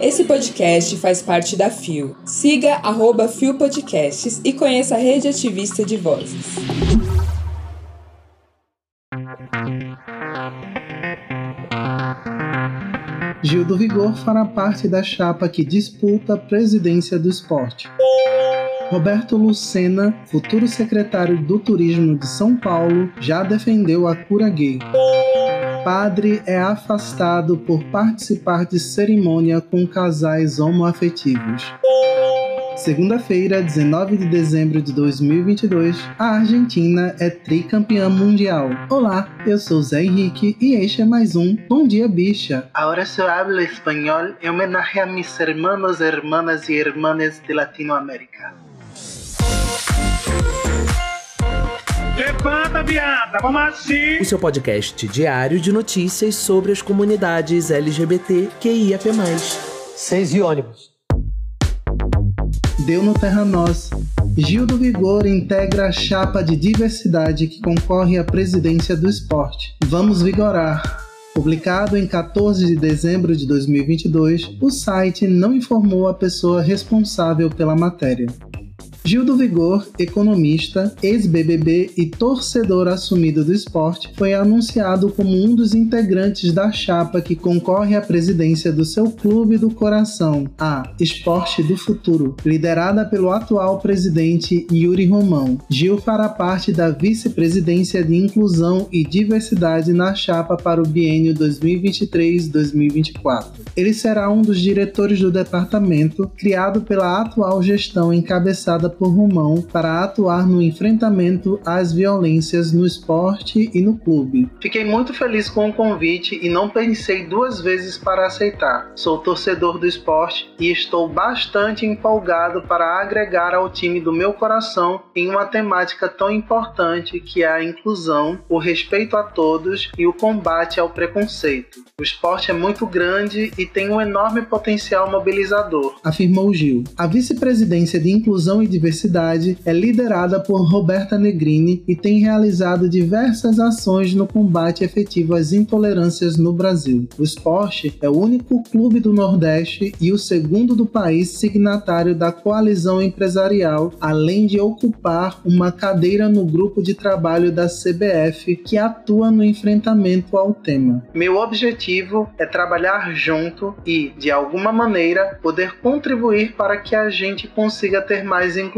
Esse podcast faz parte da FIO. Siga arroba FIO Podcasts e conheça a rede ativista de vozes. Gil do Vigor fará parte da chapa que disputa a presidência do esporte. Roberto Lucena, futuro secretário do Turismo de São Paulo, já defendeu a cura gay. Padre é afastado por participar de cerimônia com casais homoafetivos. Segunda-feira, 19 de dezembro de 2022, a Argentina é tricampeã mundial. Olá, eu sou Zé Henrique e este é mais um Bom Dia Bicha. Agora eu hablo espanhol em homenagem a mis hermanos, hermanas e hermanas de Latinoamérica. Levanta, viada, vamos assim! O seu podcast diário de notícias sobre as comunidades LGBT QIAP+. Seis e ônibus. Deu no Terra Nós. Gil do Vigor integra a chapa de diversidade que concorre à presidência do esporte. Vamos vigorar. Publicado em 14 de dezembro de 2022, o site não informou a pessoa responsável pela matéria. Gil do Vigor, economista, ex-BBB e torcedor assumido do esporte, foi anunciado como um dos integrantes da chapa que concorre à presidência do seu clube do coração, a Esporte do Futuro, liderada pelo atual presidente Yuri Romão. Gil fará parte da vice-presidência de Inclusão e Diversidade na chapa para o biênio 2023-2024. Ele será um dos diretores do departamento, criado pela atual gestão encabeçada por Romão para atuar no enfrentamento às violências no esporte e no clube. Fiquei muito feliz com o convite e não pensei duas vezes para aceitar. Sou torcedor do esporte e estou bastante empolgado para agregar ao time do meu coração em uma temática tão importante que é a inclusão, o respeito a todos e o combate ao preconceito. O esporte é muito grande e tem um enorme potencial mobilizador, afirmou Gil. A vice-presidência de Inclusão e Diversidade é liderada por Roberta Negrini e tem realizado diversas ações no combate efetivo às intolerâncias no Brasil. O esporte é o único clube do Nordeste e o segundo do país signatário da coalizão empresarial, além de ocupar uma cadeira no grupo de trabalho da CBF que atua no enfrentamento ao tema. Meu objetivo é trabalhar junto e, de alguma maneira, poder contribuir para que a gente consiga ter mais inclusão,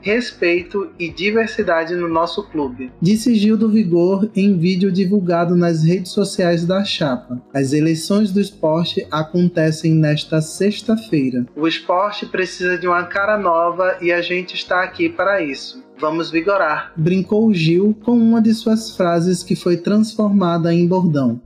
respeito e diversidade no nosso clube. Disse Gil do Vigor em vídeo divulgado nas redes sociais da Chapa. As eleições do esporte acontecem nesta sexta-feira. O esporte precisa de uma cara nova e a gente está aqui para isso. Vamos vigorar, brincou Gil com uma de suas frases que foi transformada em bordão.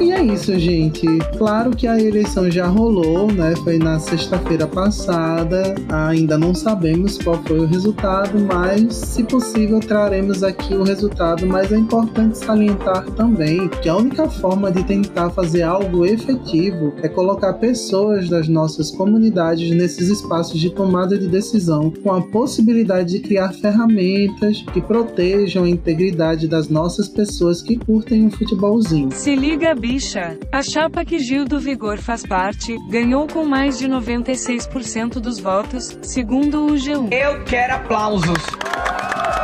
E é isso, gente. Claro que a eleição já rolou, né? Foi na sexta-feira passada. Ainda não sabemos qual foi o resultado, mas se possível traremos aqui o resultado. Mas é importante salientar também que a única forma de tentar fazer algo efetivo é colocar pessoas das nossas comunidades nesses espaços de tomada de decisão, com a possibilidade de criar ferramentas que protejam a integridade das nossas pessoas que curtem um futebolzinho. Se liga, bicha. A chapa que Gil do Vigor faz parte, ganhou com mais de 96% dos votos, segundo o G1. Eu quero aplausos.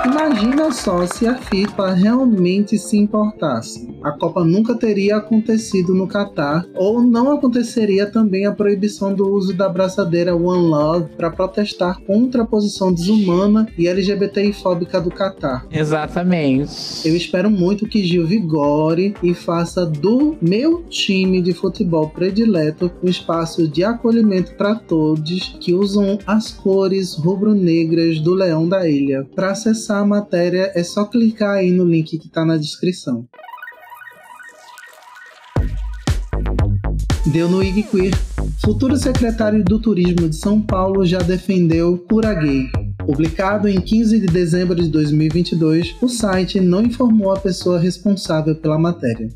Imagina só se a FIFA realmente se importasse. A Copa nunca teria acontecido no Catar, ou não aconteceria também a proibição do uso da braçadeira One Love para protestar contra a posição desumana e LGBTI-fóbica do Catar. Exatamente. Eu espero muito que Gil vigore e faça do meu time de futebol predileto um espaço de acolhimento para todos que usam as cores rubro-negras do Leão da Ilha. Para acessar a matéria é só clicar aí no link que está na descrição. Deu no IG Queer. Futuro secretário do Turismo de São Paulo já defendeu Cura Gay. Publicado em 15 de dezembro de 2022, o site não informou a pessoa responsável pela matéria.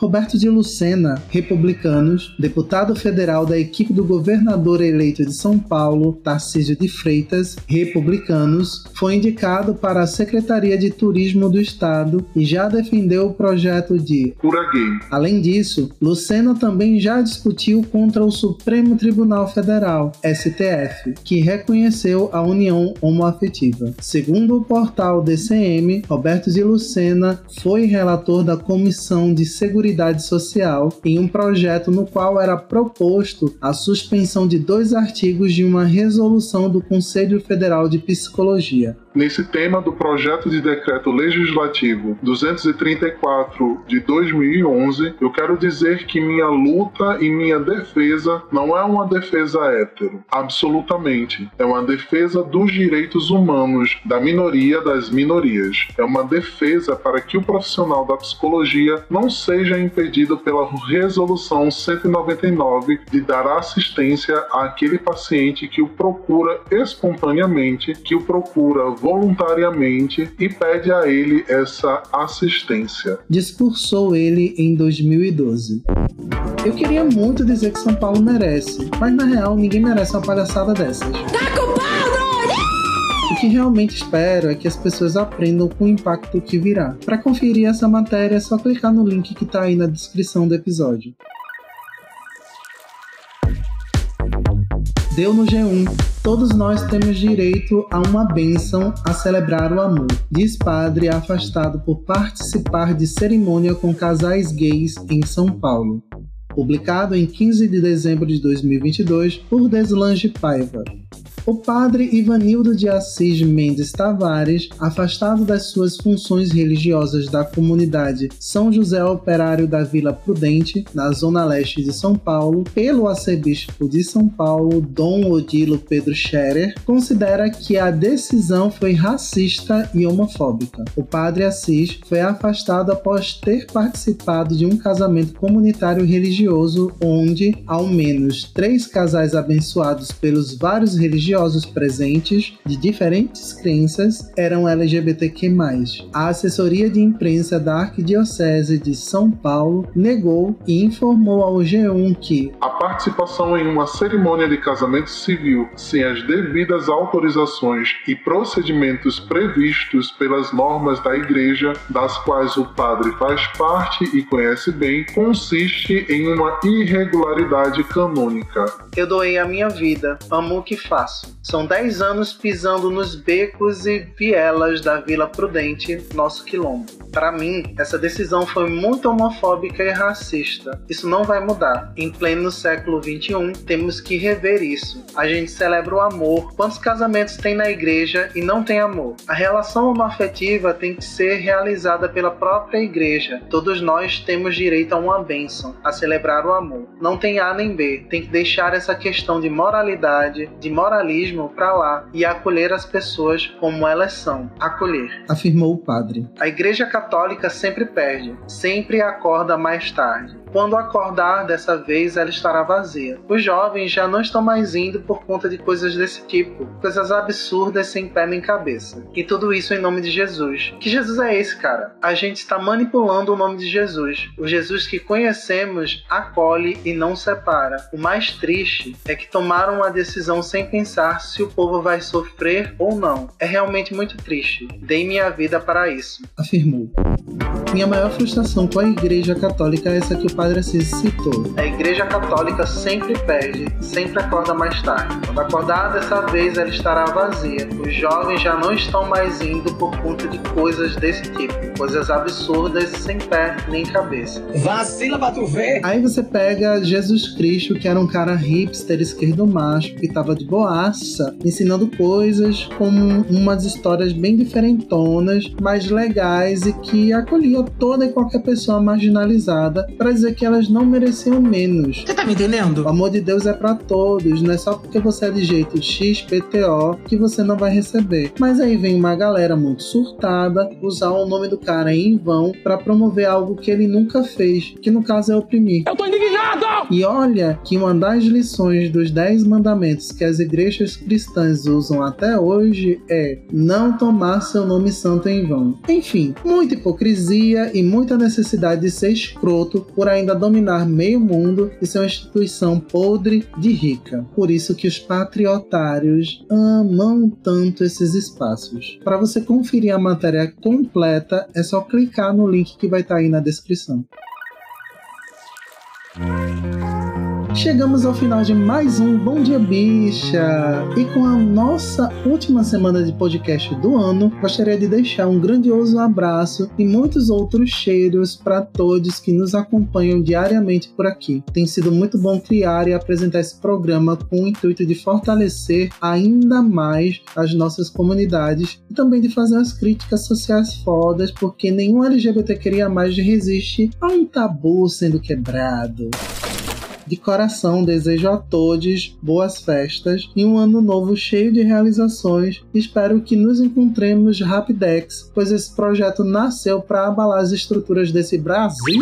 Roberto de Lucena, republicanos, deputado federal da equipe do governador eleito de São Paulo, Tarcísio de Freitas, republicanos, foi indicado para a Secretaria de Turismo do Estado e já defendeu o projeto de Cura Gay. Além disso, Lucena também já discutiu contra o Supremo Tribunal Federal, STF, que reconheceu a união homoafetiva. Segundo o portal DCM, Roberto de Lucena foi relator da Comissão de Seguridade Social em um projeto no qual era proposto a suspensão de dois artigos de uma resolução do Conselho Federal de Psicologia. Nesse tema do projeto de decreto legislativo 234 de 2011, eu quero dizer que minha luta e minha defesa não é uma defesa hétero, absolutamente. É uma defesa dos direitos humanos da minoria das minorias. É uma defesa para que o profissional da psicologia não seja impedido pela resolução 199 de dar assistência àquele paciente que o procura espontaneamente, que o procura voluntariamente e pede a ele essa assistência. Discursou ele em 2012. Eu queria muito dizer que São Paulo merece, mas na real ninguém merece uma palhaçada dessas. Tá com o que realmente espero é que as pessoas aprendam com o impacto que virá. Para conferir essa matéria é só clicar no link que está aí na descrição do episódio. Deu no G1. Todos nós temos direito a uma bênção a celebrar o amor, diz padre afastado por participar de cerimônia com casais gays em São Paulo. Publicado em 15 de dezembro de 2022 por Deslange Paiva. O padre Ivanildo de Assis Mendes Tavares, afastado das suas funções religiosas da comunidade São José Operário da Vila Prudente, na zona leste de São Paulo, pelo arcebispo de São Paulo, Dom Odilo Pedro Scherer, considera que a decisão foi racista e homofóbica. O padre Assis foi afastado após ter participado de um casamento comunitário religioso onde, ao menos três casais abençoados pelos vários religiosos religiosos presentes de diferentes crenças eram LGBTQ+. A assessoria de imprensa da Arquidiocese de São Paulo negou e informou ao G1 que a participação em uma cerimônia de casamento civil sem as devidas autorizações e procedimentos previstos pelas normas da Igreja, das quais o padre faz parte e conhece bem, consiste em uma irregularidade canônica. Eu doei a minha vida, amo o que faço são 10 anos pisando nos becos e vielas da Vila Prudente, nosso quilombo. Para mim, essa decisão foi muito homofóbica e racista. Isso não vai mudar. Em pleno século 21, temos que rever isso. A gente celebra o amor. Quantos casamentos tem na igreja e não tem amor? A relação homoafetiva tem que ser realizada pela própria igreja. Todos nós temos direito a uma bênção, a celebrar o amor. Não tem A nem B. Tem que deixar essa questão de moralidade, de moralismo para lá e acolher as pessoas como elas são. Acolher. Afirmou o padre. A Igreja Católica sempre perde, sempre acorda mais tarde. Quando acordar dessa vez, ela estará vazia. Os jovens já não estão mais indo por conta de coisas desse tipo, coisas absurdas sem pé nem cabeça. E tudo isso em nome de Jesus. Que Jesus é esse, cara? A gente está manipulando o nome de Jesus. O Jesus que conhecemos acolhe e não separa. O mais triste é que tomaram uma decisão sem pensar se o povo vai sofrer ou não. É realmente muito triste. Dei minha vida para isso. Afirmou. Minha maior frustração com a Igreja Católica é essa que o Padre Assis citou. A Igreja Católica sempre perde, sempre acorda mais tarde. Quando acordar dessa vez, ela estará vazia. Os jovens já não estão mais indo por conta de coisas desse tipo, coisas absurdas sem pé nem cabeça. Vacila pra tu ver! Aí você pega Jesus Cristo, que era um cara hipster, esquerdo macho, que tava de boaça, ensinando coisas como umas histórias bem diferentonas, mas legais e que acolhia toda e qualquer pessoa marginalizada para dizer que elas não mereciam menos. Você tá me entendendo? O amor de Deus é para todos, não é só porque você é de jeito XPTO que você não vai receber. Mas aí vem uma galera muito surtada usar o nome do cara em vão para promover algo que ele nunca fez, que no caso é oprimir. Eu tô indignado! E olha que uma das lições dos Dez Mandamentos que as igrejas cristãs usam até hoje é não tomar seu nome santo em vão. Enfim, muita hipocrisia e muita necessidade de ser escroto por ainda dominar meio mundo e ser uma instituição podre de rica. Por isso que os patriotários amam tanto esses espaços. Para você conferir a matéria completa, é só clicar no link que vai estar aí na descrição. Chegamos ao final de mais um Bom Dia Bicha! E com a nossa última semana de podcast do ano, gostaria de deixar um grandioso abraço e muitos outros cheiros para todos que nos acompanham diariamente por aqui. Tem sido muito bom criar e apresentar esse programa com o intuito de fortalecer ainda mais as nossas comunidades e também de fazer as críticas sociais fodas, porque nenhum LGBT queria mais resiste a um tabu sendo quebrado. De coração, desejo a todos boas festas e um ano novo cheio de realizações. Espero que nos encontremos rapidex, pois esse projeto nasceu para abalar as estruturas desse Brasil.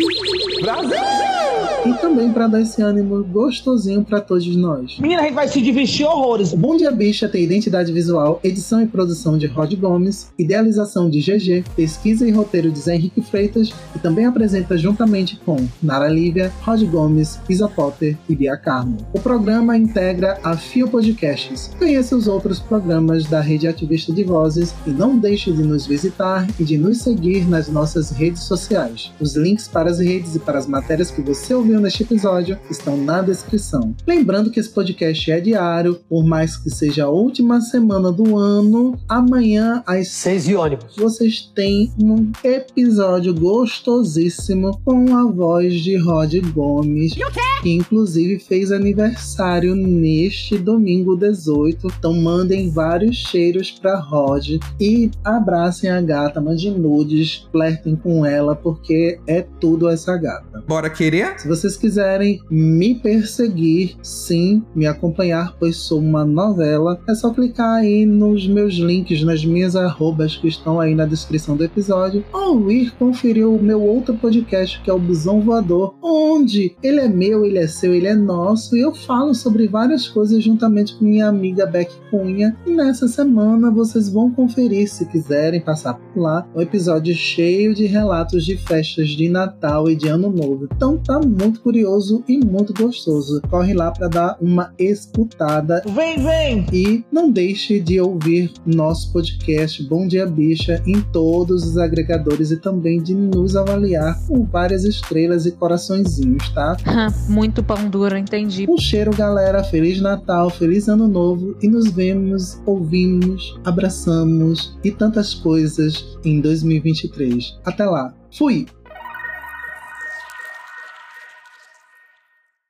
Brasil! E também para dar esse ânimo gostosinho para todos nós. Menina, a gente vai se divertir horrores. Bom Dia Bicha tem identidade visual, edição e produção de Rod Gomes, idealização de GG, pesquisa e roteiro de Zé Henrique Freitas e também apresenta juntamente com Nara Lívia, Rod Gomes, Isa Potter e Bia Carmo. O programa integra a Fio Podcasts. Conheça os outros programas da Rede Ativista de Vozes e não deixe de nos visitar e de nos seguir nas nossas redes sociais. Os links para as redes e para as matérias que você ouviu neste episódio estão na descrição. Lembrando que esse podcast é diário, por mais que seja a última semana do ano, amanhã às Seis e ônibus. vocês têm um episódio gostosíssimo com a voz de Rod Gomes, que inclusive fez aniversário neste domingo 18. Então mandem vários cheiros para Rod e abracem a gata, mandem nudes, flertem com ela, porque é tudo essa gata. Bora querer? Se vocês quiserem me perseguir, sim, me acompanhar, pois sou uma novela, é só clicar aí nos meus links, nas minhas arrobas que estão aí na descrição do episódio, ou ir conferir o meu outro podcast, que é o Busão Voador, onde ele é meu, ele é seu, ele é nosso, e eu falo sobre várias coisas juntamente com minha amiga Beck Cunha. E nessa semana vocês vão conferir, se quiserem passar por lá, um episódio cheio de relatos de festas de Natal e de Ano Novo. Então tá muito curioso e muito gostoso. Corre lá para dar uma escutada Vem, vem! e não deixe de ouvir nosso podcast Bom Dia Bicha em todos os agregadores e também de nos avaliar com várias estrelas e coraçõezinhos, tá? Muito pão duro, entendi. Um cheiro, galera. Feliz Natal, feliz Ano Novo e nos vemos, ouvimos, abraçamos e tantas coisas em 2023. Até lá. Fui!